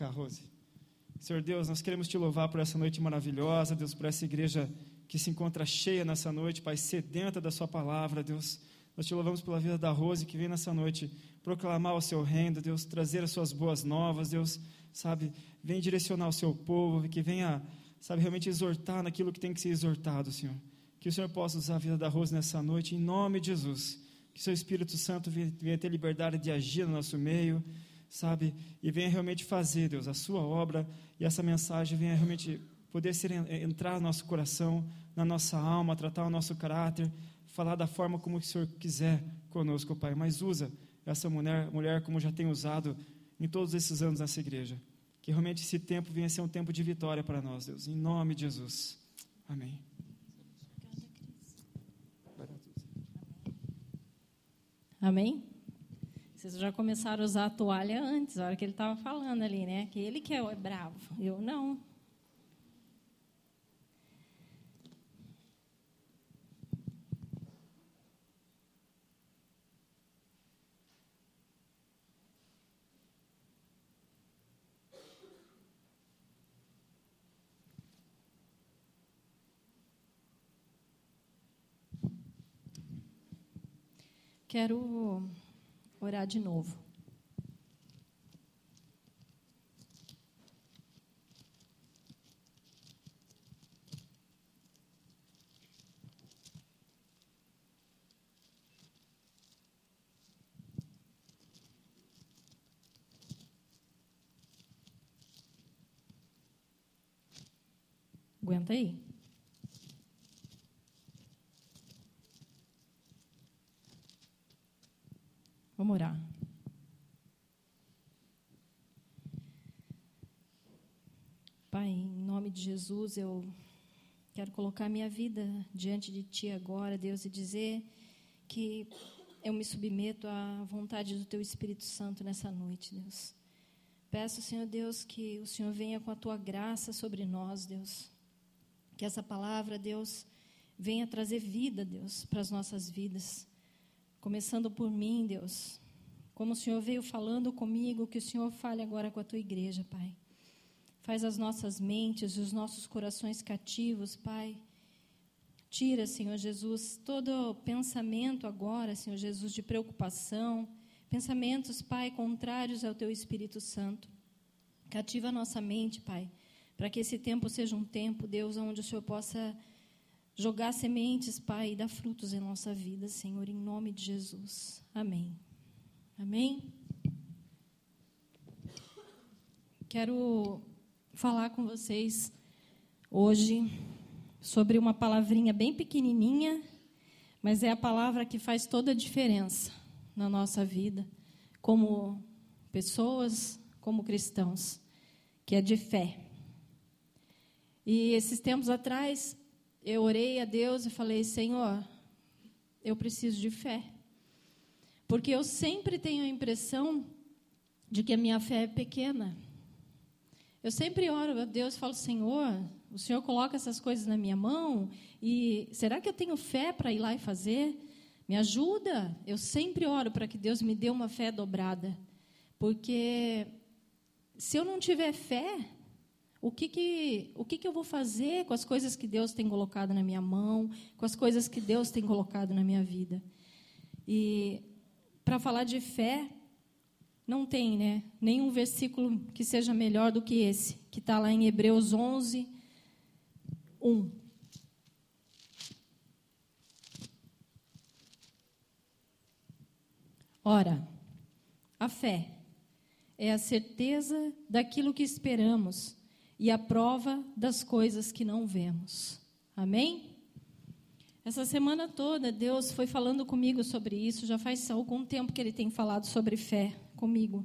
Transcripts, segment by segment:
cá, Rose. Senhor Deus, nós queremos te louvar por essa noite maravilhosa, Deus, por essa igreja que se encontra cheia nessa noite, Pai, sedenta da Sua palavra, Deus. Nós te louvamos pela vida da Rose que vem nessa noite proclamar o Seu reino, Deus, trazer as Suas boas novas, Deus, sabe, vem direcionar o Seu povo, que venha, sabe, realmente exortar naquilo que tem que ser exortado, Senhor. Que o Senhor possa usar a vida da Rose nessa noite, em nome de Jesus. Que seu Espírito Santo venha ter liberdade de agir no nosso meio, sabe, e venha realmente fazer, Deus, a Sua obra e essa mensagem venha realmente poder ser, entrar no nosso coração, na nossa alma, tratar o nosso caráter, falar da forma como o Senhor quiser conosco, Pai. Mas usa essa mulher, mulher como já tem usado em todos esses anos nessa igreja. Que realmente esse tempo venha ser um tempo de vitória para nós, Deus. Em nome de Jesus. Amém. Amém? Vocês já começaram a usar a toalha antes, a hora que ele estava falando ali, né? Que ele que é bravo. Eu não. Quero orar de novo. Aguenta aí. Vamos orar. Pai, em nome de Jesus, eu quero colocar minha vida diante de Ti agora, Deus, e dizer que eu me submeto à vontade do Teu Espírito Santo nessa noite, Deus. Peço, Senhor Deus, que o Senhor venha com a Tua graça sobre nós, Deus. Que essa palavra, Deus, venha trazer vida, Deus, para as nossas vidas. Começando por mim, Deus. Como o Senhor veio falando comigo, que o Senhor fale agora com a tua igreja, Pai. Faz as nossas mentes e os nossos corações cativos, Pai. Tira, Senhor Jesus, todo pensamento agora, Senhor Jesus, de preocupação, pensamentos, Pai, contrários ao Teu Espírito Santo. Cativa a nossa mente, Pai, para que esse tempo seja um tempo, Deus, onde o Senhor possa jogar sementes, Pai, e dar frutos em nossa vida, Senhor, em nome de Jesus. Amém. Amém? Quero falar com vocês hoje sobre uma palavrinha bem pequenininha, mas é a palavra que faz toda a diferença na nossa vida, como pessoas, como cristãos, que é de fé. E esses tempos atrás, eu orei a Deus e falei: Senhor, eu preciso de fé. Porque eu sempre tenho a impressão de que a minha fé é pequena. Eu sempre oro a Deus e falo: Senhor, o Senhor coloca essas coisas na minha mão e será que eu tenho fé para ir lá e fazer? Me ajuda. Eu sempre oro para que Deus me dê uma fé dobrada. Porque se eu não tiver fé, o que, que, o que, que eu vou fazer com as coisas que Deus tem colocado na minha mão, com as coisas que Deus tem colocado na minha vida? E para falar de fé, não tem né, nenhum versículo que seja melhor do que esse, que está lá em Hebreus 11, 1. Ora, a fé é a certeza daquilo que esperamos e a prova das coisas que não vemos. Amém? Essa semana toda, Deus foi falando comigo sobre isso. Já faz algum tempo que Ele tem falado sobre fé comigo.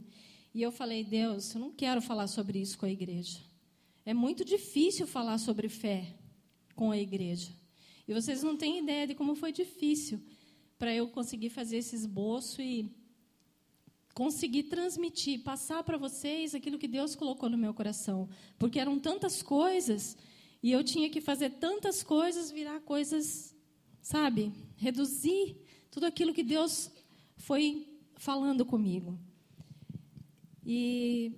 E eu falei, Deus, eu não quero falar sobre isso com a igreja. É muito difícil falar sobre fé com a igreja. E vocês não têm ideia de como foi difícil para eu conseguir fazer esse esboço e conseguir transmitir, passar para vocês aquilo que Deus colocou no meu coração. Porque eram tantas coisas e eu tinha que fazer tantas coisas virar coisas, sabe? Reduzir tudo aquilo que Deus foi falando comigo. E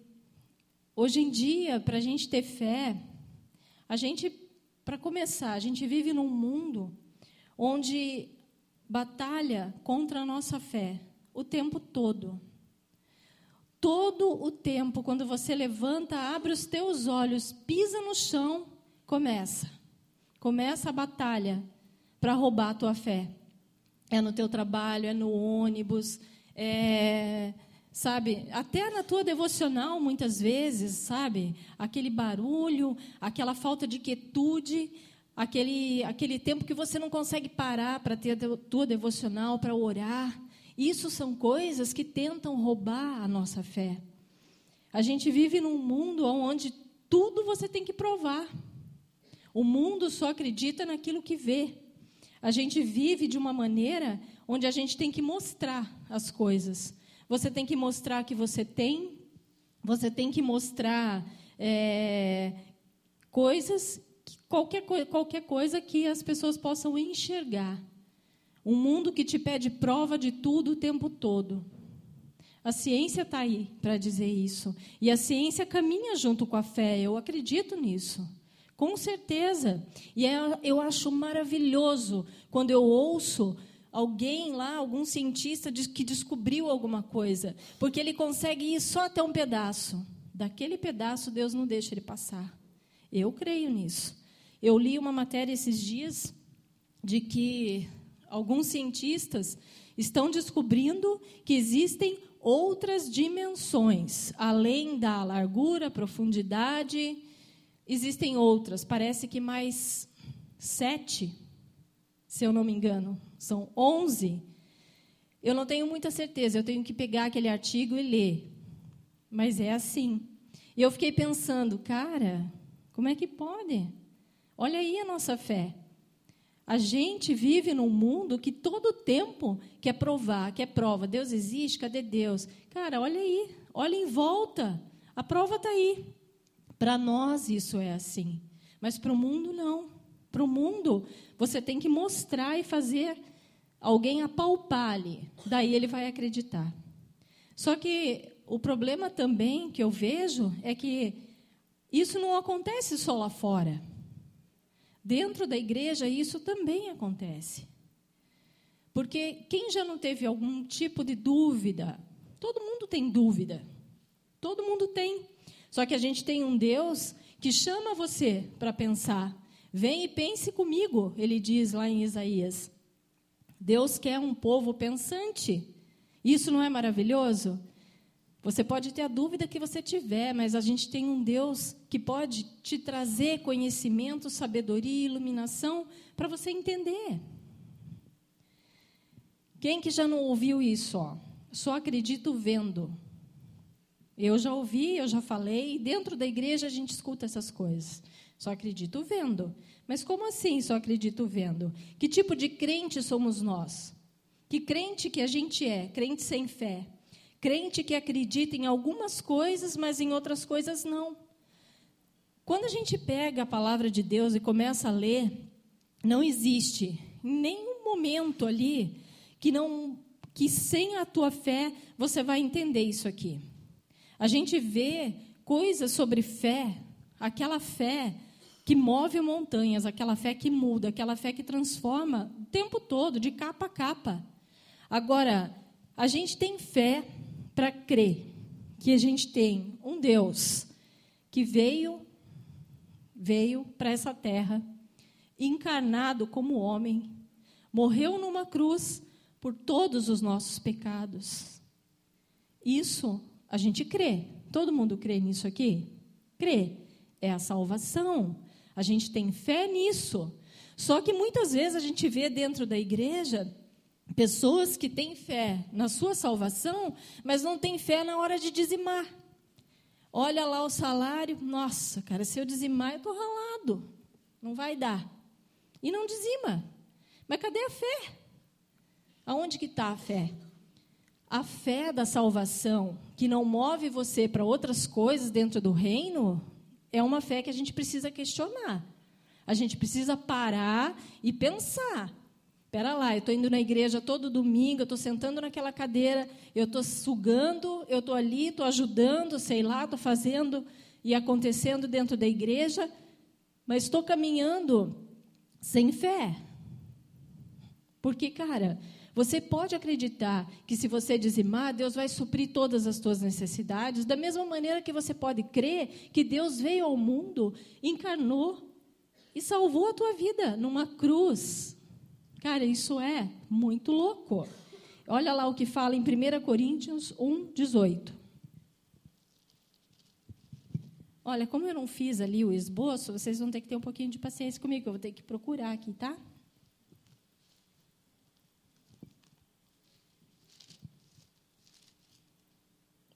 hoje em dia, para a gente ter fé, a gente, para começar, a gente vive num mundo onde batalha contra a nossa fé o tempo todo. Todo o tempo, quando você levanta, abre os teus olhos, pisa no chão, começa. Começa a batalha para roubar a tua fé. É no teu trabalho, é no ônibus, é, sabe, até na tua devocional muitas vezes, sabe, aquele barulho, aquela falta de quietude, aquele aquele tempo que você não consegue parar para ter a tua devocional, para orar. Isso são coisas que tentam roubar a nossa fé. A gente vive num mundo onde tudo você tem que provar. O mundo só acredita naquilo que vê. A gente vive de uma maneira onde a gente tem que mostrar as coisas. Você tem que mostrar que você tem, você tem que mostrar é, coisas, qualquer, qualquer coisa que as pessoas possam enxergar. Um mundo que te pede prova de tudo o tempo todo. A ciência está aí para dizer isso. E a ciência caminha junto com a fé, eu acredito nisso. Com certeza. E é, eu acho maravilhoso quando eu ouço alguém lá, algum cientista que descobriu alguma coisa, porque ele consegue ir só até um pedaço. Daquele pedaço, Deus não deixa ele passar. Eu creio nisso. Eu li uma matéria esses dias de que alguns cientistas estão descobrindo que existem outras dimensões, além da largura, profundidade, existem outras, parece que mais sete, se eu não me engano, são onze. Eu não tenho muita certeza, eu tenho que pegar aquele artigo e ler, mas é assim. E eu fiquei pensando, cara, como é que pode? Olha aí a nossa fé. A gente vive num mundo que todo tempo quer provar, quer prova. Deus existe? Cadê Deus? Cara, olha aí, olha em volta. A prova está aí. Para nós isso é assim. Mas para o mundo, não. Para o mundo, você tem que mostrar e fazer alguém apalpar ali. Daí ele vai acreditar. Só que o problema também que eu vejo é que isso não acontece só lá fora. Dentro da igreja, isso também acontece. Porque quem já não teve algum tipo de dúvida? Todo mundo tem dúvida. Todo mundo tem. Só que a gente tem um Deus que chama você para pensar. Vem e pense comigo, ele diz lá em Isaías. Deus quer um povo pensante. Isso não é maravilhoso? Você pode ter a dúvida que você tiver, mas a gente tem um Deus que pode te trazer conhecimento, sabedoria iluminação para você entender. Quem que já não ouviu isso? Ó? Só acredito vendo. Eu já ouvi, eu já falei, dentro da igreja a gente escuta essas coisas. Só acredito vendo. Mas como assim só acredito vendo? Que tipo de crente somos nós? Que crente que a gente é? Crente sem fé. Crente que acredita em algumas coisas, mas em outras coisas não. Quando a gente pega a palavra de Deus e começa a ler, não existe nenhum momento ali que não que sem a tua fé você vai entender isso aqui. A gente vê coisas sobre fé, aquela fé que move montanhas, aquela fé que muda, aquela fé que transforma o tempo todo, de capa a capa. Agora, a gente tem fé para crer que a gente tem um Deus que veio veio para essa terra encarnado como homem, morreu numa cruz por todos os nossos pecados. Isso a gente crê. Todo mundo crê nisso aqui? Crê. É a salvação. A gente tem fé nisso. Só que muitas vezes a gente vê dentro da igreja Pessoas que têm fé na sua salvação, mas não têm fé na hora de dizimar. Olha lá o salário, nossa, cara, se eu dizimar, eu estou ralado. Não vai dar. E não dizima. Mas cadê a fé? Aonde que está a fé? A fé da salvação, que não move você para outras coisas dentro do reino, é uma fé que a gente precisa questionar. A gente precisa parar e pensar. Espera lá, eu estou indo na igreja todo domingo, eu estou sentando naquela cadeira, eu estou sugando, eu estou ali, estou ajudando, sei lá, estou fazendo. e acontecendo dentro da igreja, mas estou caminhando sem fé. Porque, cara, você pode acreditar que se você dizimar, Deus vai suprir todas as suas necessidades, da mesma maneira que você pode crer que Deus veio ao mundo, encarnou e salvou a tua vida numa cruz. Cara, isso é muito louco. Olha lá o que fala em 1 Coríntios 1, 18. Olha, como eu não fiz ali o esboço, vocês vão ter que ter um pouquinho de paciência comigo, eu vou ter que procurar aqui, tá?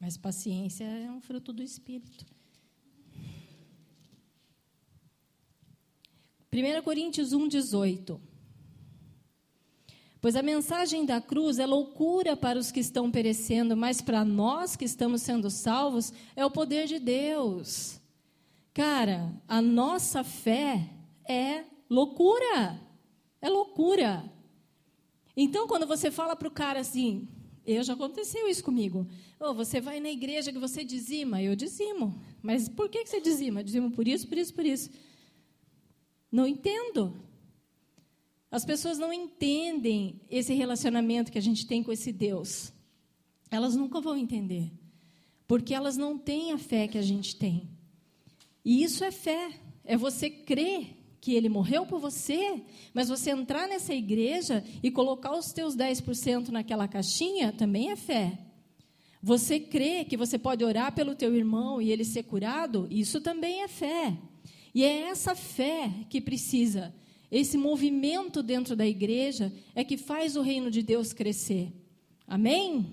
Mas paciência é um fruto do Espírito. 1 Coríntios 1, 18. Pois a mensagem da cruz é loucura para os que estão perecendo, mas para nós que estamos sendo salvos é o poder de Deus. Cara, a nossa fé é loucura. É loucura. Então, quando você fala para o cara assim, eu já aconteceu isso comigo. Oh, você vai na igreja que você dizima, eu dizimo. Mas por que você dizima? Dizimo por isso, por isso, por isso. Não entendo. As pessoas não entendem esse relacionamento que a gente tem com esse Deus. Elas nunca vão entender. Porque elas não têm a fé que a gente tem. E isso é fé. É você crer que ele morreu por você, mas você entrar nessa igreja e colocar os teus 10% naquela caixinha também é fé. Você crê que você pode orar pelo teu irmão e ele ser curado, isso também é fé. E é essa fé que precisa, esse movimento dentro da igreja é que faz o reino de Deus crescer. Amém?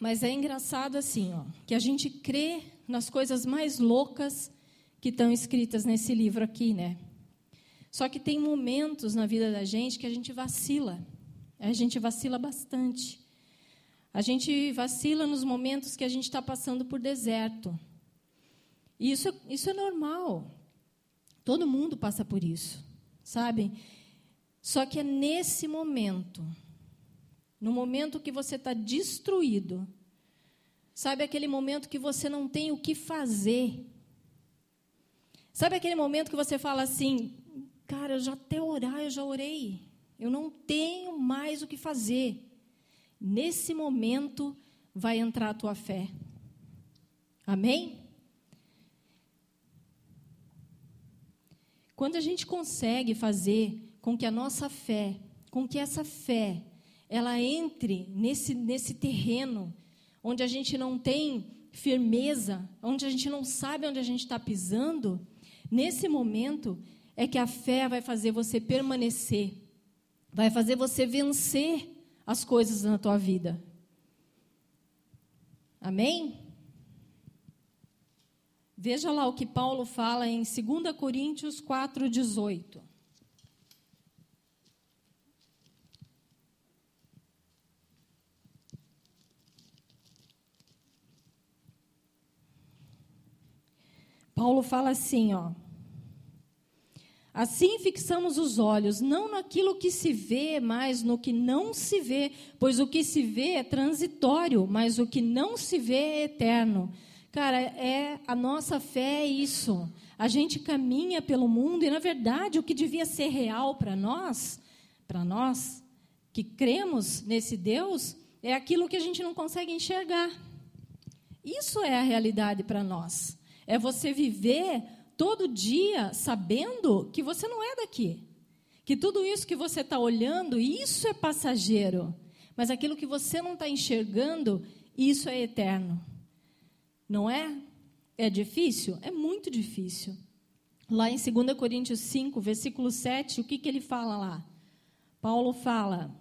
Mas é engraçado assim, ó, que a gente crê nas coisas mais loucas que estão escritas nesse livro aqui, né? Só que tem momentos na vida da gente que a gente vacila. A gente vacila bastante. A gente vacila nos momentos que a gente está passando por deserto. E isso, isso é normal. Todo mundo passa por isso, sabe? Só que é nesse momento, no momento que você está destruído, Sabe aquele momento que você não tem o que fazer? Sabe aquele momento que você fala assim: Cara, eu já até orar, eu já orei. Eu não tenho mais o que fazer. Nesse momento vai entrar a tua fé. Amém? Quando a gente consegue fazer com que a nossa fé, com que essa fé, ela entre nesse, nesse terreno onde a gente não tem firmeza, onde a gente não sabe onde a gente está pisando, nesse momento é que a fé vai fazer você permanecer, vai fazer você vencer as coisas na tua vida. Amém? Veja lá o que Paulo fala em 2 Coríntios 4,18. Paulo fala assim, ó. Assim fixamos os olhos, não naquilo que se vê, mas no que não se vê, pois o que se vê é transitório, mas o que não se vê é eterno. Cara, é a nossa fé é isso. A gente caminha pelo mundo e na verdade o que devia ser real para nós, para nós que cremos nesse Deus, é aquilo que a gente não consegue enxergar. Isso é a realidade para nós. É você viver todo dia sabendo que você não é daqui. Que tudo isso que você está olhando, isso é passageiro. Mas aquilo que você não está enxergando, isso é eterno. Não é? É difícil? É muito difícil. Lá em 2 Coríntios 5, versículo 7, o que, que ele fala lá? Paulo fala.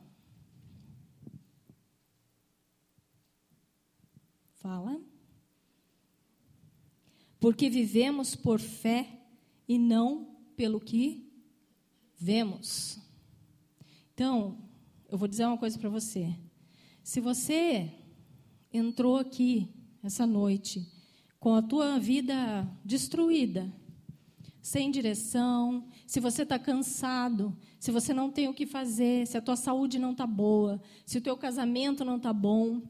Fala porque vivemos por fé e não pelo que vemos. Então, eu vou dizer uma coisa para você. Se você entrou aqui essa noite com a tua vida destruída, sem direção, se você está cansado, se você não tem o que fazer, se a tua saúde não está boa, se o teu casamento não está bom,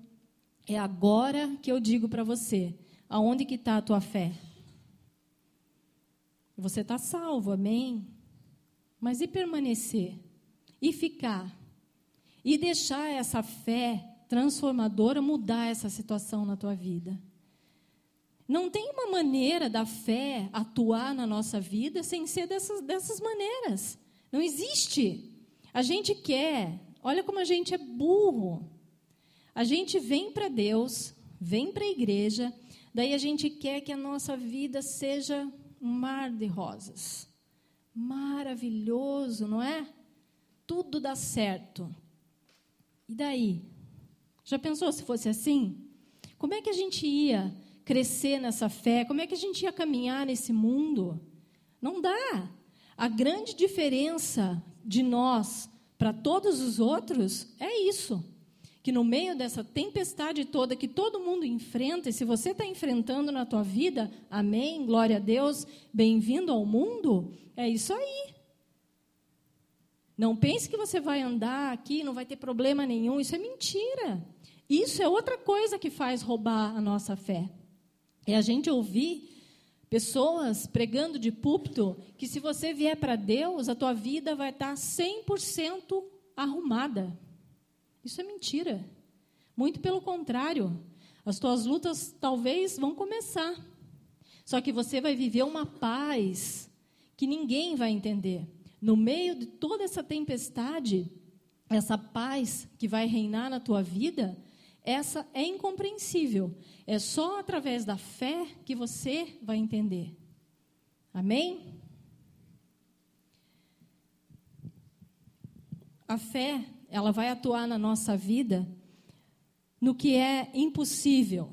É agora que eu digo para você, aonde que está a tua fé? Você está salvo, amém? Mas e permanecer? E ficar? E deixar essa fé transformadora mudar essa situação na tua vida? Não tem uma maneira da fé atuar na nossa vida sem ser dessas, dessas maneiras. Não existe. A gente quer, olha como a gente é burro. A gente vem para Deus, vem para a igreja, daí a gente quer que a nossa vida seja um mar de rosas. Maravilhoso, não é? Tudo dá certo. E daí? Já pensou se fosse assim? Como é que a gente ia crescer nessa fé? Como é que a gente ia caminhar nesse mundo? Não dá. A grande diferença de nós para todos os outros é isso que no meio dessa tempestade toda que todo mundo enfrenta, e se você está enfrentando na tua vida, amém, glória a Deus, bem-vindo ao mundo, é isso aí. Não pense que você vai andar aqui, não vai ter problema nenhum, isso é mentira. Isso é outra coisa que faz roubar a nossa fé. É a gente ouvir pessoas pregando de púlpito que se você vier para Deus, a tua vida vai estar 100% arrumada. Isso é mentira. Muito pelo contrário. As tuas lutas talvez vão começar. Só que você vai viver uma paz que ninguém vai entender. No meio de toda essa tempestade, essa paz que vai reinar na tua vida, essa é incompreensível. É só através da fé que você vai entender. Amém? A fé ela vai atuar na nossa vida no que é impossível,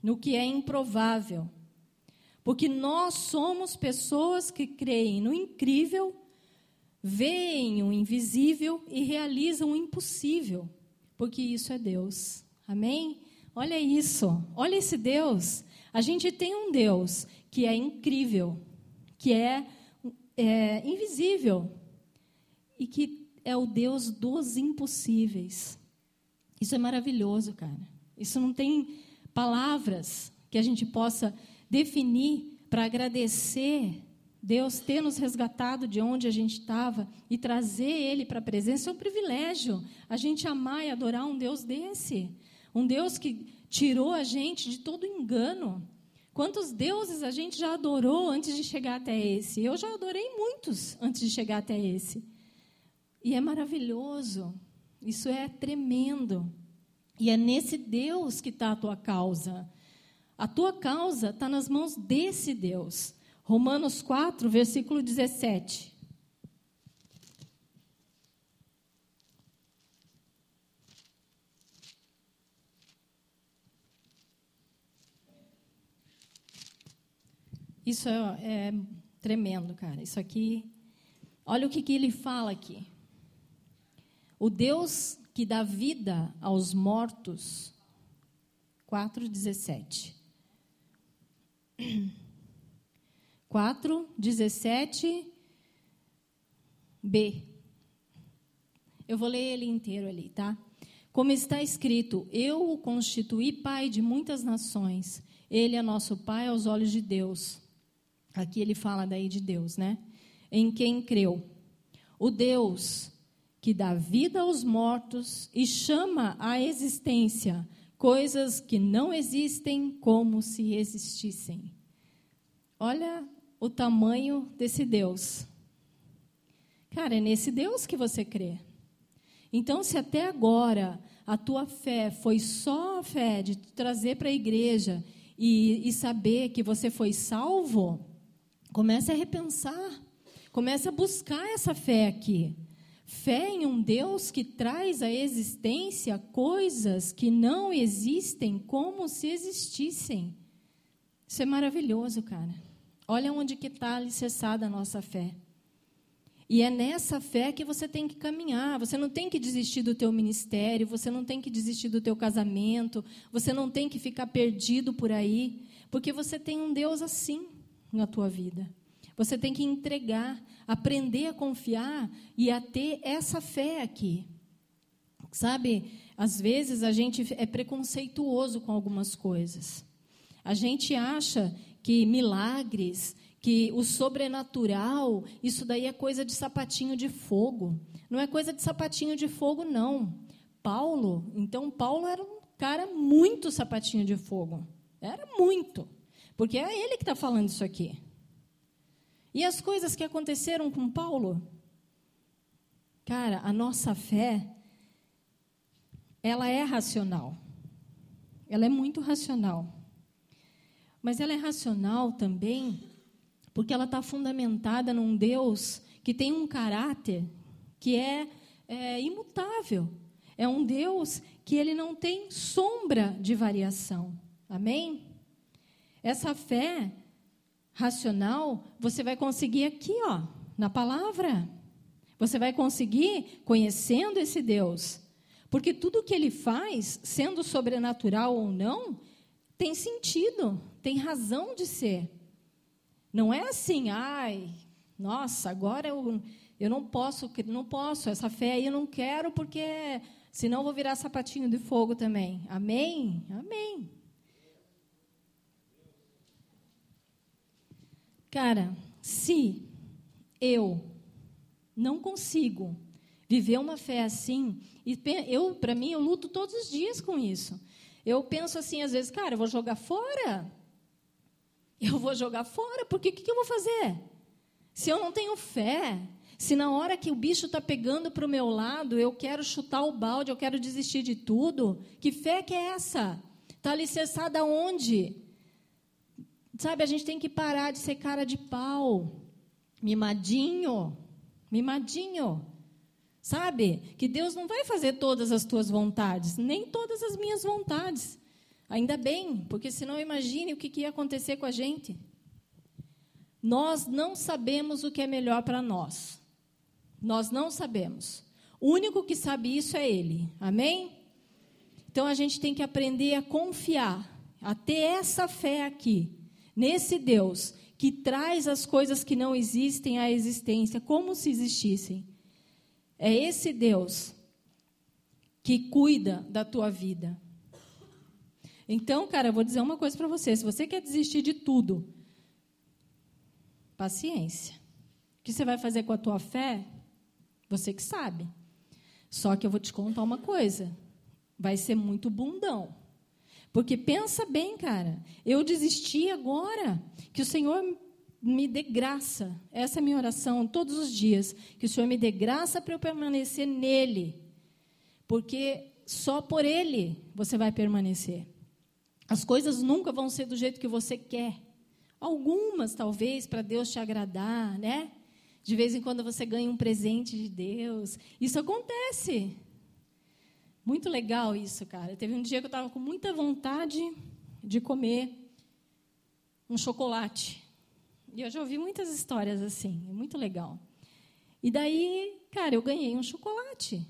no que é improvável. Porque nós somos pessoas que creem no incrível, veem o invisível e realizam o impossível, porque isso é Deus. Amém? Olha isso, olha esse Deus. A gente tem um Deus que é incrível, que é, é invisível e que é o Deus dos impossíveis. Isso é maravilhoso, cara. Isso não tem palavras que a gente possa definir para agradecer Deus ter nos resgatado de onde a gente estava e trazer Ele para a presença. É um privilégio a gente amar e adorar um Deus desse. Um Deus que tirou a gente de todo engano. Quantos deuses a gente já adorou antes de chegar até esse? Eu já adorei muitos antes de chegar até esse. E é maravilhoso, isso é tremendo. E é nesse Deus que está a tua causa. A tua causa está nas mãos desse Deus. Romanos 4, versículo 17. Isso é, é, tremendo, cara. Isso aqui. Olha o que, que ele fala aqui. O Deus que dá vida aos mortos. 4:17. 4:17 B. Eu vou ler ele inteiro ali, tá? Como está escrito: Eu o constituí pai de muitas nações. Ele é nosso pai aos olhos de Deus. Aqui ele fala daí de Deus, né? Em quem creu. O Deus que dá vida aos mortos e chama à existência coisas que não existem como se existissem. Olha o tamanho desse Deus. Cara, é nesse Deus que você crê. Então, se até agora a tua fé foi só a fé de te trazer para a igreja e, e saber que você foi salvo, comece a repensar, comece a buscar essa fé aqui. Fé em um Deus que traz à existência coisas que não existem como se existissem. Isso é maravilhoso, cara. Olha onde que está alicerçada a nossa fé. E é nessa fé que você tem que caminhar. Você não tem que desistir do teu ministério, você não tem que desistir do teu casamento, você não tem que ficar perdido por aí, porque você tem um Deus assim na tua vida. Você tem que entregar, aprender a confiar e a ter essa fé aqui. Sabe, às vezes a gente é preconceituoso com algumas coisas. A gente acha que milagres, que o sobrenatural, isso daí é coisa de sapatinho de fogo. Não é coisa de sapatinho de fogo, não. Paulo, então Paulo era um cara muito sapatinho de fogo. Era muito. Porque é ele que está falando isso aqui. E as coisas que aconteceram com Paulo? Cara, a nossa fé, ela é racional. Ela é muito racional. Mas ela é racional também porque ela está fundamentada num Deus que tem um caráter que é, é imutável. É um Deus que ele não tem sombra de variação. Amém? Essa fé racional você vai conseguir aqui, ó, na palavra. Você vai conseguir conhecendo esse Deus. Porque tudo que ele faz, sendo sobrenatural ou não, tem sentido, tem razão de ser. Não é assim, ai, nossa, agora eu, eu não posso, não posso, essa fé aí eu não quero porque senão eu vou virar sapatinho de fogo também. Amém? Amém. Cara, se eu não consigo viver uma fé assim, e eu, para mim, eu luto todos os dias com isso. Eu penso assim, às vezes, cara, eu vou jogar fora. Eu vou jogar fora, porque o que, que eu vou fazer? Se eu não tenho fé, se na hora que o bicho está pegando para o meu lado, eu quero chutar o balde, eu quero desistir de tudo, que fé que é essa? Está alicerçada onde? Sabe, a gente tem que parar de ser cara de pau, mimadinho, mimadinho. Sabe? Que Deus não vai fazer todas as tuas vontades, nem todas as minhas vontades. Ainda bem, porque senão imagine o que, que ia acontecer com a gente. Nós não sabemos o que é melhor para nós. Nós não sabemos. O único que sabe isso é Ele. Amém? Então a gente tem que aprender a confiar, a ter essa fé aqui, nesse Deus que traz as coisas que não existem à existência, como se existissem. É esse Deus que cuida da tua vida. Então, cara, eu vou dizer uma coisa para você: se você quer desistir de tudo, paciência. O que você vai fazer com a tua fé? Você que sabe. Só que eu vou te contar uma coisa: vai ser muito bundão. Porque pensa bem, cara, eu desisti agora, que o Senhor me dê graça. Essa é a minha oração todos os dias. Que o Senhor me dê graça para eu permanecer nele. Porque só por ele você vai permanecer. As coisas nunca vão ser do jeito que você quer. Algumas, talvez, para Deus te agradar, né? De vez em quando você ganha um presente de Deus. Isso acontece. Muito legal isso, cara. Teve um dia que eu estava com muita vontade de comer um chocolate. E eu já ouvi muitas histórias assim, é muito legal. E daí, cara, eu ganhei um chocolate.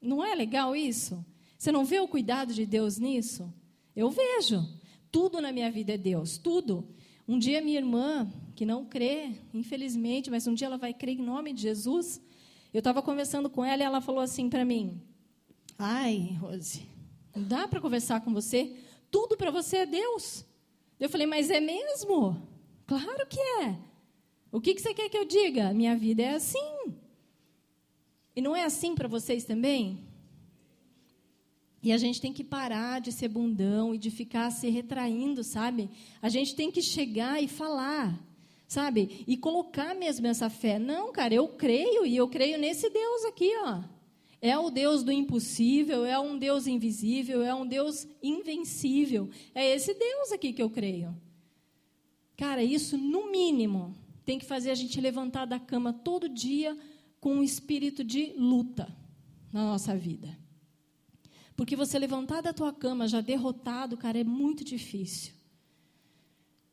Não é legal isso? Você não vê o cuidado de Deus nisso? Eu vejo. Tudo na minha vida é Deus, tudo. Um dia minha irmã, que não crê, infelizmente, mas um dia ela vai crer em nome de Jesus. Eu estava conversando com ela e ela falou assim para mim: Ai, Rose, não dá para conversar com você? Tudo para você é Deus. Eu falei, mas é mesmo? Claro que é. O que, que você quer que eu diga? Minha vida é assim. E não é assim para vocês também? E a gente tem que parar de ser bundão e de ficar se retraindo, sabe? A gente tem que chegar e falar, sabe? E colocar mesmo essa fé. Não, cara, eu creio e eu creio nesse Deus aqui, ó. É o Deus do impossível, é um Deus invisível, é um Deus invencível. É esse Deus aqui que eu creio. Cara, isso, no mínimo, tem que fazer a gente levantar da cama todo dia com um espírito de luta na nossa vida. Porque você levantar da tua cama já derrotado, cara, é muito difícil.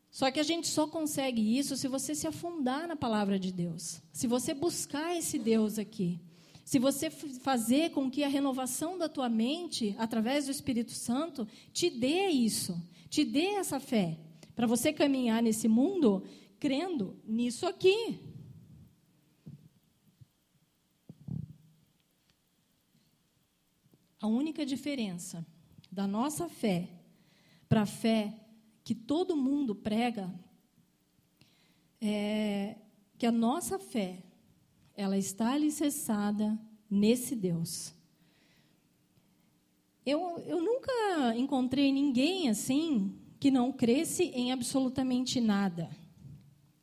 Só que a gente só consegue isso se você se afundar na palavra de Deus. Se você buscar esse Deus aqui. Se você fazer com que a renovação da tua mente, através do Espírito Santo, te dê isso, te dê essa fé para você caminhar nesse mundo crendo nisso aqui. a única diferença da nossa fé para a fé que todo mundo prega é que a nossa fé ela está alicerçada nesse Deus. Eu, eu nunca encontrei ninguém assim que não cresce em absolutamente nada.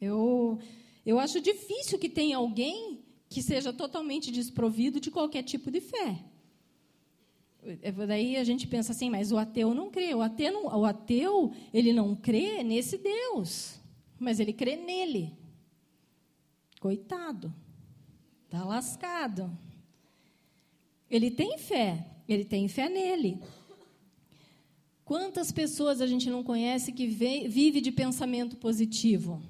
Eu, eu acho difícil que tenha alguém que seja totalmente desprovido de qualquer tipo de fé. É, daí a gente pensa assim, mas o ateu não crê. O ateu, não, o ateu ele não crê nesse Deus, mas ele crê nele. Coitado, está lascado. Ele tem fé, ele tem fé nele. Quantas pessoas a gente não conhece que vive de pensamento positivo?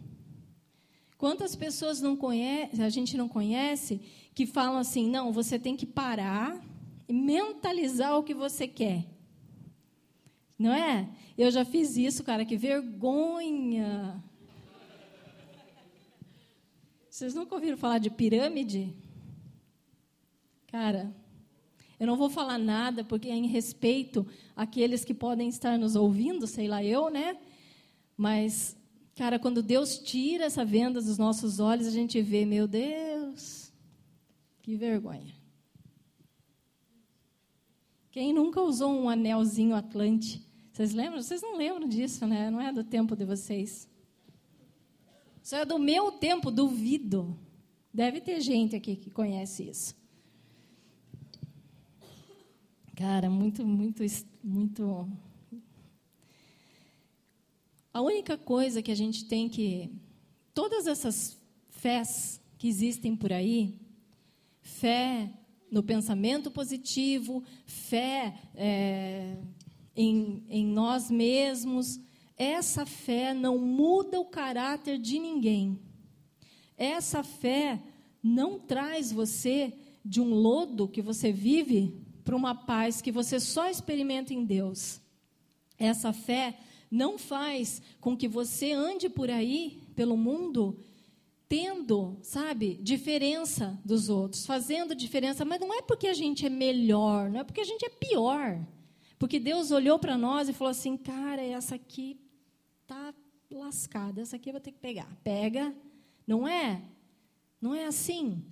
Quantas pessoas não conhece, a gente não conhece que falam assim: não, você tem que parar e mentalizar o que você quer. Não é? Eu já fiz isso, cara, que vergonha. Vocês nunca ouviram falar de pirâmide? Cara, eu não vou falar nada, porque é em respeito àqueles que podem estar nos ouvindo, sei lá eu, né? Mas, cara, quando Deus tira essa venda dos nossos olhos, a gente vê, meu Deus, que vergonha. Quem nunca usou um anelzinho Atlante? Vocês lembram? Vocês não lembram disso, né? Não é do tempo de vocês. Isso é do meu tempo, duvido. Deve ter gente aqui que conhece isso. Cara, muito, muito, muito. A única coisa que a gente tem que. Todas essas fés que existem por aí, fé no pensamento positivo, fé é, em, em nós mesmos, essa fé não muda o caráter de ninguém. Essa fé não traz você de um lodo que você vive para uma paz que você só experimenta em Deus. Essa fé não faz com que você ande por aí, pelo mundo, tendo, sabe, diferença dos outros, fazendo diferença, mas não é porque a gente é melhor, não é porque a gente é pior. Porque Deus olhou para nós e falou assim: "Cara, essa aqui tá lascada, essa aqui eu vou ter que pegar". Pega. Não é? Não é assim.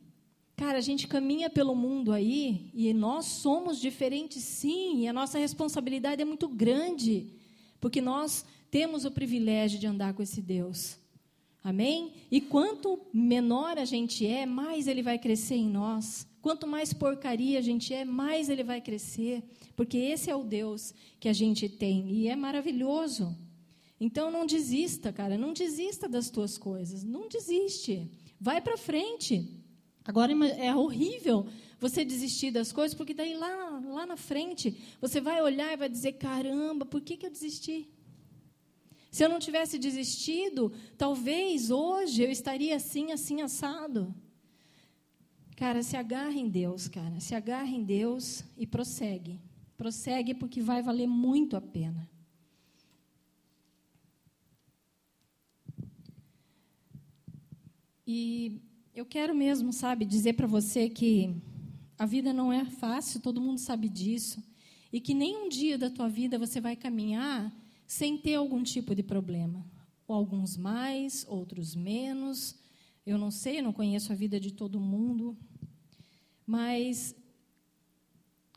Cara, a gente caminha pelo mundo aí e nós somos diferentes sim, e a nossa responsabilidade é muito grande, porque nós temos o privilégio de andar com esse Deus. Amém? E quanto menor a gente é, mais ele vai crescer em nós. Quanto mais porcaria a gente é, mais ele vai crescer, porque esse é o Deus que a gente tem e é maravilhoso. Então não desista, cara, não desista das tuas coisas, não desiste. Vai para frente. Agora é horrível você desistir das coisas, porque daí lá, lá na frente você vai olhar e vai dizer: caramba, por que, que eu desisti? Se eu não tivesse desistido, talvez hoje eu estaria assim, assim, assado. Cara, se agarre em Deus, cara. Se agarre em Deus e prossegue. Prossegue porque vai valer muito a pena. E eu quero mesmo, sabe, dizer para você que a vida não é fácil, todo mundo sabe disso, e que nem um dia da tua vida você vai caminhar sem ter algum tipo de problema. Ou alguns mais, outros menos. Eu não sei, eu não conheço a vida de todo mundo, mas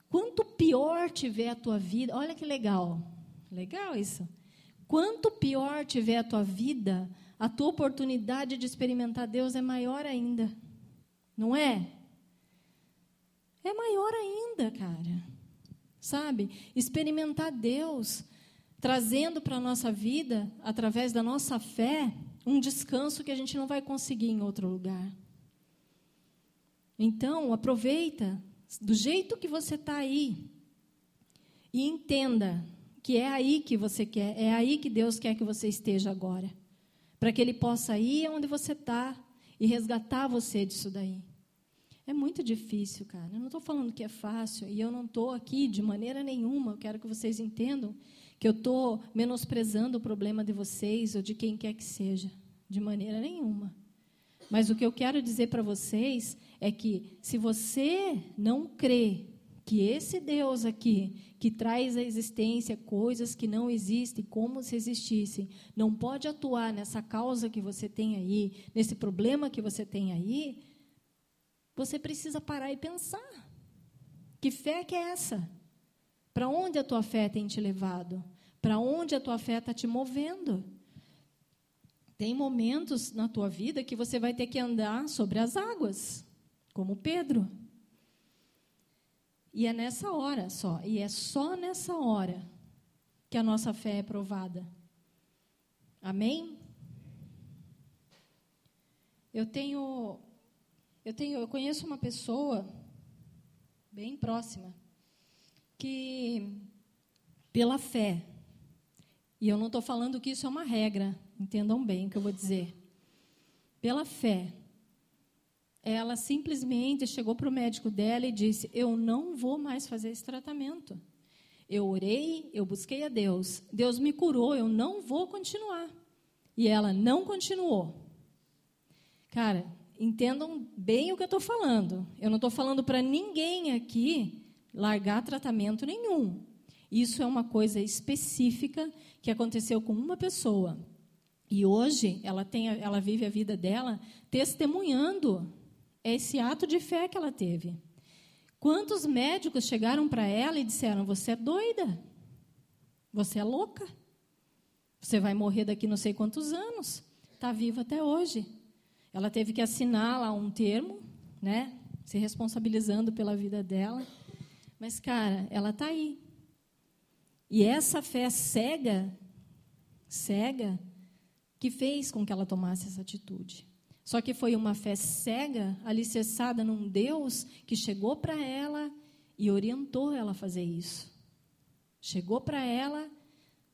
quanto pior tiver a tua vida, olha que legal, legal isso. Quanto pior tiver a tua vida, a tua oportunidade de experimentar Deus é maior ainda. Não é? É maior ainda, cara. Sabe? Experimentar Deus trazendo para a nossa vida, através da nossa fé, um descanso que a gente não vai conseguir em outro lugar. Então, aproveita do jeito que você está aí e entenda que é aí que você quer, é aí que Deus quer que você esteja agora para que Ele possa ir onde você está e resgatar você disso daí. É muito difícil, cara. Eu não estou falando que é fácil e eu não estou aqui de maneira nenhuma. Eu quero que vocês entendam que eu estou menosprezando o problema de vocês ou de quem quer que seja, de maneira nenhuma. Mas o que eu quero dizer para vocês é que se você não crê que esse Deus aqui, que traz à existência coisas que não existem, como se existissem, não pode atuar nessa causa que você tem aí, nesse problema que você tem aí, você precisa parar e pensar. Que fé que é essa? Para onde a tua fé tem te levado? Para onde a tua fé está te movendo? Tem momentos na tua vida que você vai ter que andar sobre as águas, como Pedro. E é nessa hora só, e é só nessa hora que a nossa fé é provada. Amém? Eu tenho eu tenho eu conheço uma pessoa bem próxima que pela fé e eu não estou falando que isso é uma regra, entendam bem o que eu vou dizer. Pela fé, ela simplesmente chegou para o médico dela e disse: Eu não vou mais fazer esse tratamento. Eu orei, eu busquei a Deus, Deus me curou, eu não vou continuar. E ela não continuou. Cara, entendam bem o que eu estou falando. Eu não estou falando para ninguém aqui largar tratamento nenhum. Isso é uma coisa específica que aconteceu com uma pessoa. E hoje ela, tem, ela vive a vida dela testemunhando esse ato de fé que ela teve. Quantos médicos chegaram para ela e disseram: Você é doida? Você é louca? Você vai morrer daqui não sei quantos anos. Está viva até hoje. Ela teve que assinar lá um termo, né? Se responsabilizando pela vida dela. Mas, cara, ela está aí. E essa fé cega, cega, que fez com que ela tomasse essa atitude. Só que foi uma fé cega, alicerçada num Deus que chegou para ela e orientou ela a fazer isso. Chegou para ela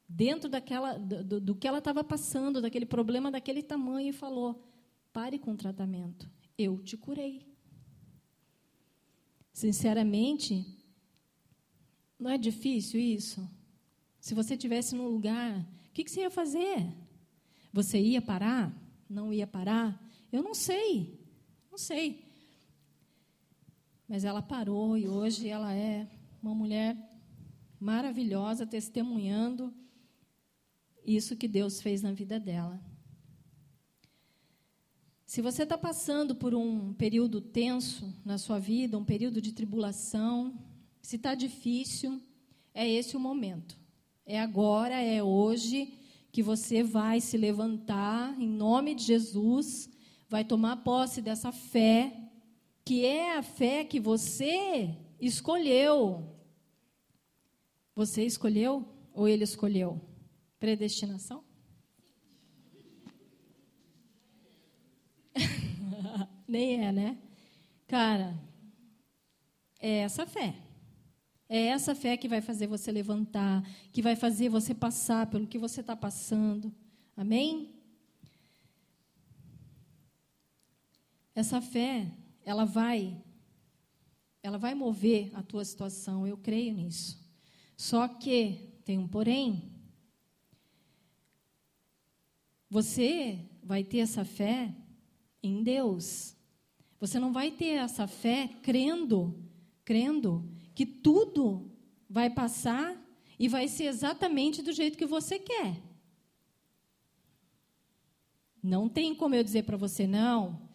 dentro daquela do, do que ela estava passando, daquele problema daquele tamanho e falou: "Pare com o tratamento. Eu te curei." Sinceramente, não é difícil isso? Se você tivesse num lugar, o que, que você ia fazer? Você ia parar? Não ia parar? Eu não sei, não sei. Mas ela parou e hoje ela é uma mulher maravilhosa, testemunhando isso que Deus fez na vida dela. Se você está passando por um período tenso na sua vida, um período de tribulação, se está difícil, é esse o momento. É agora, é hoje que você vai se levantar em nome de Jesus vai tomar posse dessa fé, que é a fé que você escolheu. Você escolheu ou ele escolheu? Predestinação? Nem é, né? Cara, é essa fé. É essa fé que vai fazer você levantar, que vai fazer você passar pelo que você está passando. Amém? Essa fé, ela vai ela vai mover a tua situação, eu creio nisso. Só que tem um porém. Você vai ter essa fé em Deus. Você não vai ter essa fé crendo, crendo que tudo vai passar e vai ser exatamente do jeito que você quer. Não tem como eu dizer para você não.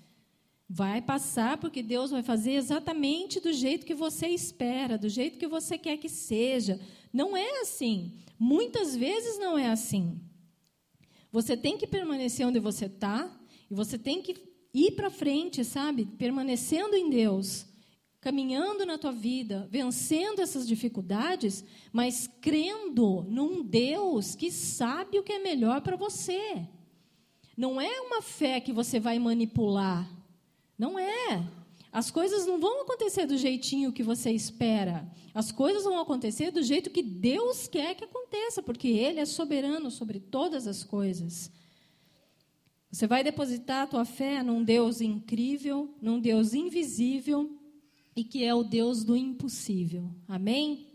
Vai passar porque Deus vai fazer exatamente do jeito que você espera, do jeito que você quer que seja. Não é assim. Muitas vezes não é assim. Você tem que permanecer onde você está e você tem que ir para frente, sabe? Permanecendo em Deus, caminhando na tua vida, vencendo essas dificuldades, mas crendo num Deus que sabe o que é melhor para você. Não é uma fé que você vai manipular. Não é. As coisas não vão acontecer do jeitinho que você espera. As coisas vão acontecer do jeito que Deus quer que aconteça, porque Ele é soberano sobre todas as coisas. Você vai depositar a tua fé num Deus incrível, num Deus invisível e que é o Deus do impossível. Amém?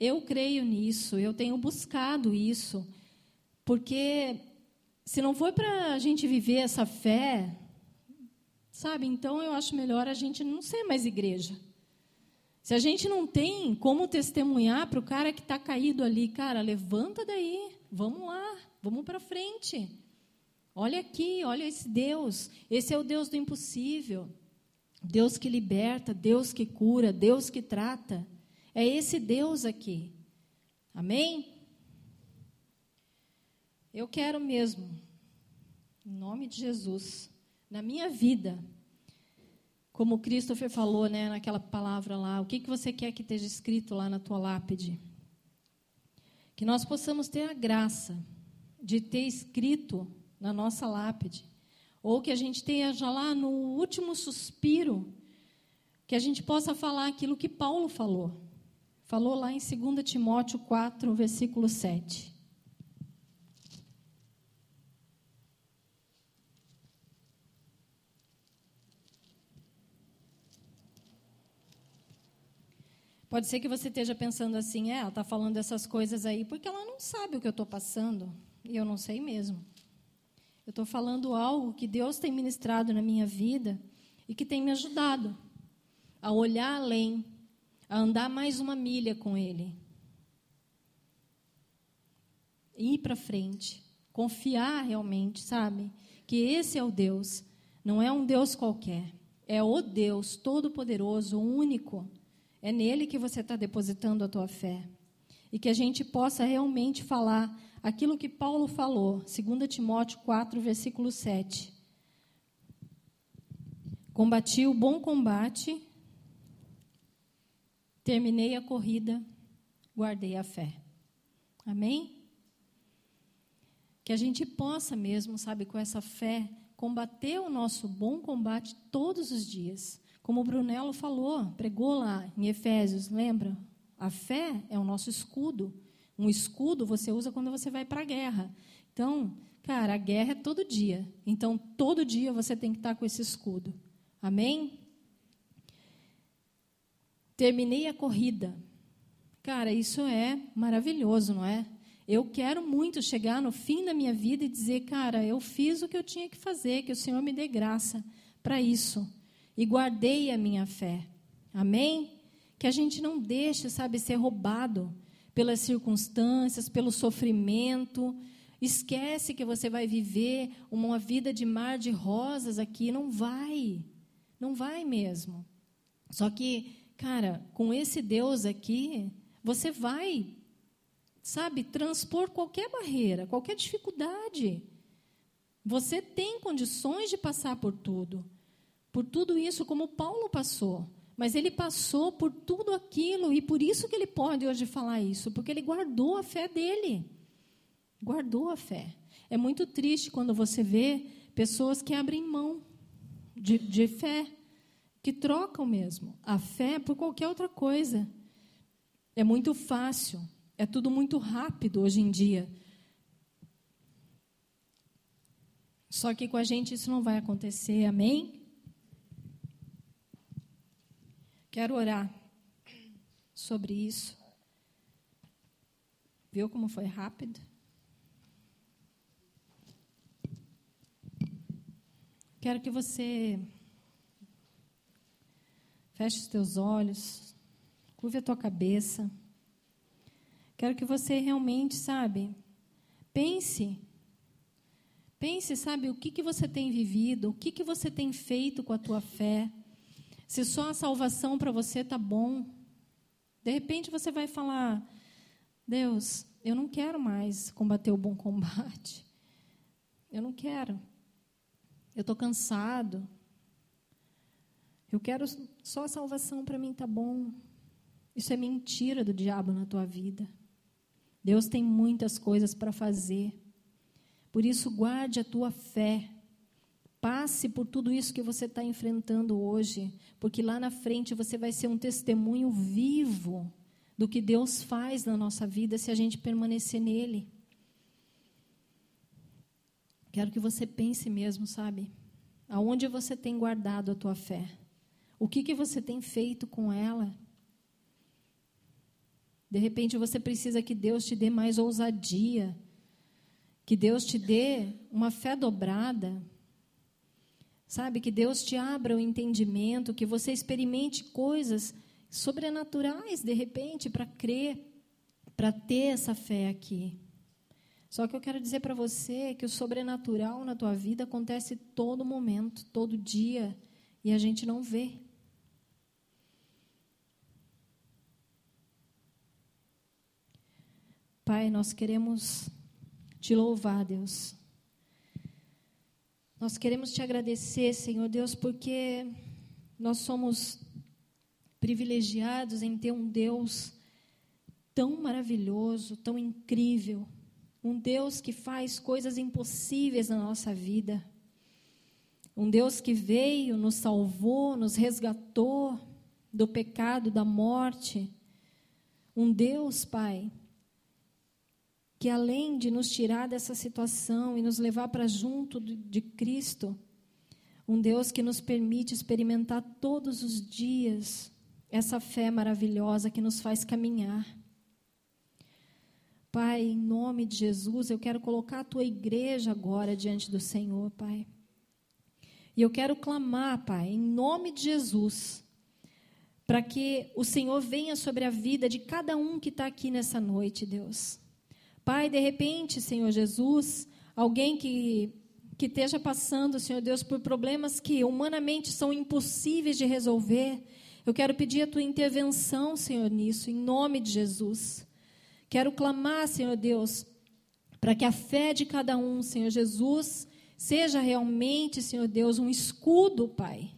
Eu creio nisso, eu tenho buscado isso, porque se não for para a gente viver essa fé, Sabe? Então eu acho melhor a gente não ser mais igreja. Se a gente não tem como testemunhar para o cara que está caído ali, cara, levanta daí, vamos lá, vamos para frente. Olha aqui, olha esse Deus. Esse é o Deus do impossível. Deus que liberta, Deus que cura, Deus que trata. É esse Deus aqui. Amém? Eu quero mesmo, em nome de Jesus, na minha vida, como Christopher falou, né, naquela palavra lá, o que, que você quer que esteja escrito lá na tua lápide? Que nós possamos ter a graça de ter escrito na nossa lápide, ou que a gente tenha já lá no último suspiro, que a gente possa falar aquilo que Paulo falou. Falou lá em 2 Timóteo 4, versículo 7. Pode ser que você esteja pensando assim, é, ela está falando essas coisas aí porque ela não sabe o que eu estou passando. E eu não sei mesmo. Eu estou falando algo que Deus tem ministrado na minha vida e que tem me ajudado a olhar além, a andar mais uma milha com Ele. Ir para frente, confiar realmente, sabe? Que esse é o Deus, não é um Deus qualquer, é o Deus Todo-Poderoso, único é nele que você está depositando a tua fé. E que a gente possa realmente falar aquilo que Paulo falou, 2 Timóteo 4, versículo 7. Combati o bom combate, terminei a corrida, guardei a fé. Amém? Que a gente possa mesmo, sabe, com essa fé, combater o nosso bom combate todos os dias. Como o Brunello falou, pregou lá em Efésios, lembra? A fé é o nosso escudo. Um escudo você usa quando você vai para a guerra. Então, cara, a guerra é todo dia. Então, todo dia você tem que estar com esse escudo. Amém? Terminei a corrida. Cara, isso é maravilhoso, não é? Eu quero muito chegar no fim da minha vida e dizer, cara, eu fiz o que eu tinha que fazer, que o Senhor me dê graça para isso e guardei a minha fé. Amém? Que a gente não deixe, sabe, ser roubado pelas circunstâncias, pelo sofrimento. Esquece que você vai viver uma vida de mar de rosas aqui. Não vai. Não vai mesmo. Só que, cara, com esse Deus aqui, você vai, sabe, transpor qualquer barreira, qualquer dificuldade. Você tem condições de passar por tudo por tudo isso como Paulo passou. Mas ele passou por tudo aquilo e por isso que ele pode hoje falar isso, porque ele guardou a fé dele. Guardou a fé. É muito triste quando você vê pessoas que abrem mão de, de fé, que trocam mesmo a fé por qualquer outra coisa. É muito fácil, é tudo muito rápido hoje em dia. Só que com a gente isso não vai acontecer, amém? Quero orar sobre isso. Viu como foi rápido? Quero que você feche os teus olhos, curve a tua cabeça. Quero que você realmente, sabe, pense. Pense, sabe, o que, que você tem vivido, o que, que você tem feito com a tua fé. Se só a salvação para você está bom, de repente você vai falar: Deus, eu não quero mais combater o bom combate. Eu não quero. Eu estou cansado. Eu quero só a salvação para mim está bom. Isso é mentira do diabo na tua vida. Deus tem muitas coisas para fazer. Por isso, guarde a tua fé. Passe por tudo isso que você está enfrentando hoje, porque lá na frente você vai ser um testemunho vivo do que Deus faz na nossa vida se a gente permanecer nele. Quero que você pense mesmo, sabe? Aonde você tem guardado a tua fé? O que, que você tem feito com ela? De repente você precisa que Deus te dê mais ousadia, que Deus te dê uma fé dobrada, Sabe, que Deus te abra o entendimento, que você experimente coisas, sobrenaturais, de repente, para crer, para ter essa fé aqui. Só que eu quero dizer para você que o sobrenatural na tua vida acontece todo momento, todo dia, e a gente não vê. Pai, nós queremos te louvar, Deus. Nós queremos te agradecer, Senhor Deus, porque nós somos privilegiados em ter um Deus tão maravilhoso, tão incrível, um Deus que faz coisas impossíveis na nossa vida. Um Deus que veio, nos salvou, nos resgatou do pecado, da morte. Um Deus, Pai, que além de nos tirar dessa situação e nos levar para junto de Cristo, um Deus que nos permite experimentar todos os dias essa fé maravilhosa que nos faz caminhar. Pai, em nome de Jesus, eu quero colocar a tua igreja agora diante do Senhor, Pai. E eu quero clamar, Pai, em nome de Jesus, para que o Senhor venha sobre a vida de cada um que está aqui nessa noite, Deus. Pai, de repente, Senhor Jesus, alguém que, que esteja passando, Senhor Deus, por problemas que humanamente são impossíveis de resolver, eu quero pedir a tua intervenção, Senhor, nisso, em nome de Jesus. Quero clamar, Senhor Deus, para que a fé de cada um, Senhor Jesus, seja realmente, Senhor Deus, um escudo, Pai.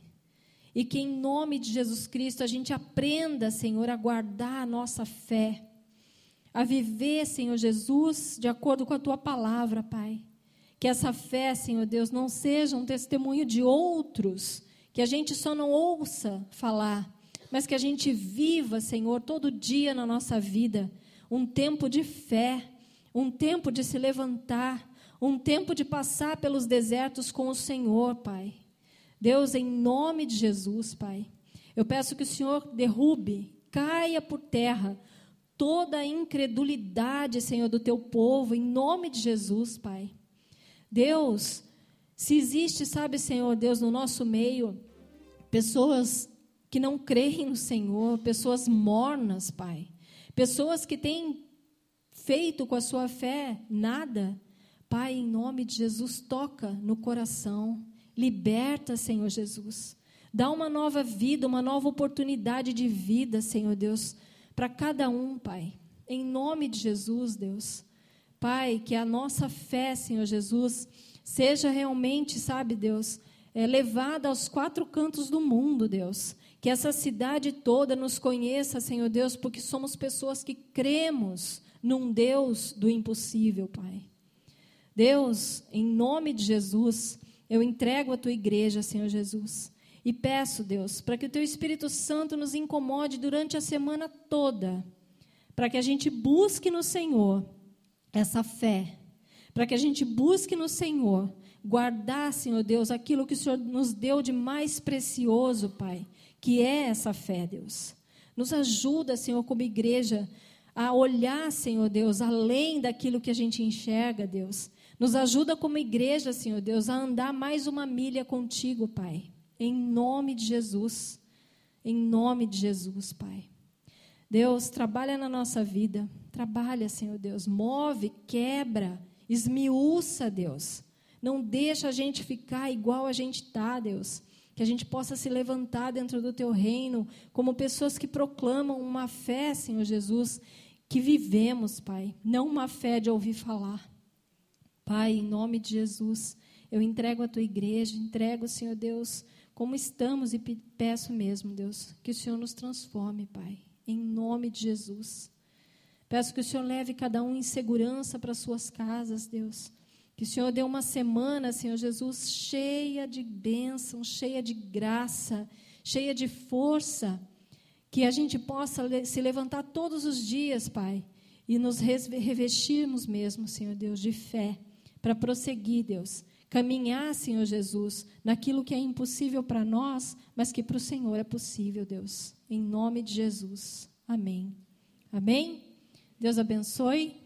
E que em nome de Jesus Cristo a gente aprenda, Senhor, a guardar a nossa fé a viver, Senhor Jesus, de acordo com a tua palavra, Pai. Que essa fé, Senhor Deus, não seja um testemunho de outros, que a gente só não ouça falar, mas que a gente viva, Senhor, todo dia na nossa vida, um tempo de fé, um tempo de se levantar, um tempo de passar pelos desertos com o Senhor, Pai. Deus, em nome de Jesus, Pai, eu peço que o Senhor derrube, caia por terra toda a incredulidade, Senhor, do teu povo, em nome de Jesus, Pai. Deus, se existe, sabe, Senhor, Deus, no nosso meio, pessoas que não creem no Senhor, pessoas mornas, Pai, pessoas que têm feito com a sua fé nada, Pai, em nome de Jesus, toca no coração, liberta, Senhor Jesus. Dá uma nova vida, uma nova oportunidade de vida, Senhor Deus, para cada um, Pai. Em nome de Jesus, Deus. Pai, que a nossa fé, Senhor Jesus, seja realmente, sabe, Deus, é, levada aos quatro cantos do mundo, Deus. Que essa cidade toda nos conheça, Senhor Deus, porque somos pessoas que cremos num Deus do impossível, Pai. Deus, em nome de Jesus, eu entrego a tua igreja, Senhor Jesus. E peço, Deus, para que o Teu Espírito Santo nos incomode durante a semana toda, para que a gente busque no Senhor essa fé, para que a gente busque no Senhor guardar, Senhor Deus, aquilo que o Senhor nos deu de mais precioso, Pai, que é essa fé, Deus. Nos ajuda, Senhor, como igreja, a olhar, Senhor Deus, além daquilo que a gente enxerga, Deus. Nos ajuda como igreja, Senhor Deus, a andar mais uma milha contigo, Pai. Em nome de Jesus. Em nome de Jesus, Pai. Deus, trabalha na nossa vida. Trabalha, Senhor Deus. Move, quebra, esmiuça, Deus. Não deixa a gente ficar igual a gente está, Deus. Que a gente possa se levantar dentro do teu reino como pessoas que proclamam uma fé, Senhor Jesus, que vivemos, Pai. Não uma fé de ouvir falar. Pai, em nome de Jesus, eu entrego a tua igreja, entrego, Senhor Deus, como estamos e peço mesmo, Deus, que o Senhor nos transforme, Pai, em nome de Jesus. Peço que o Senhor leve cada um em segurança para suas casas, Deus. Que o Senhor dê uma semana, Senhor Jesus, cheia de bênção, cheia de graça, cheia de força. Que a gente possa se levantar todos os dias, Pai, e nos revestirmos mesmo, Senhor Deus, de fé, para prosseguir, Deus, caminhar, Senhor Jesus, naquilo que é impossível para nós, mas que para o Senhor é possível, Deus. Em nome de Jesus. Amém. Amém? Deus abençoe.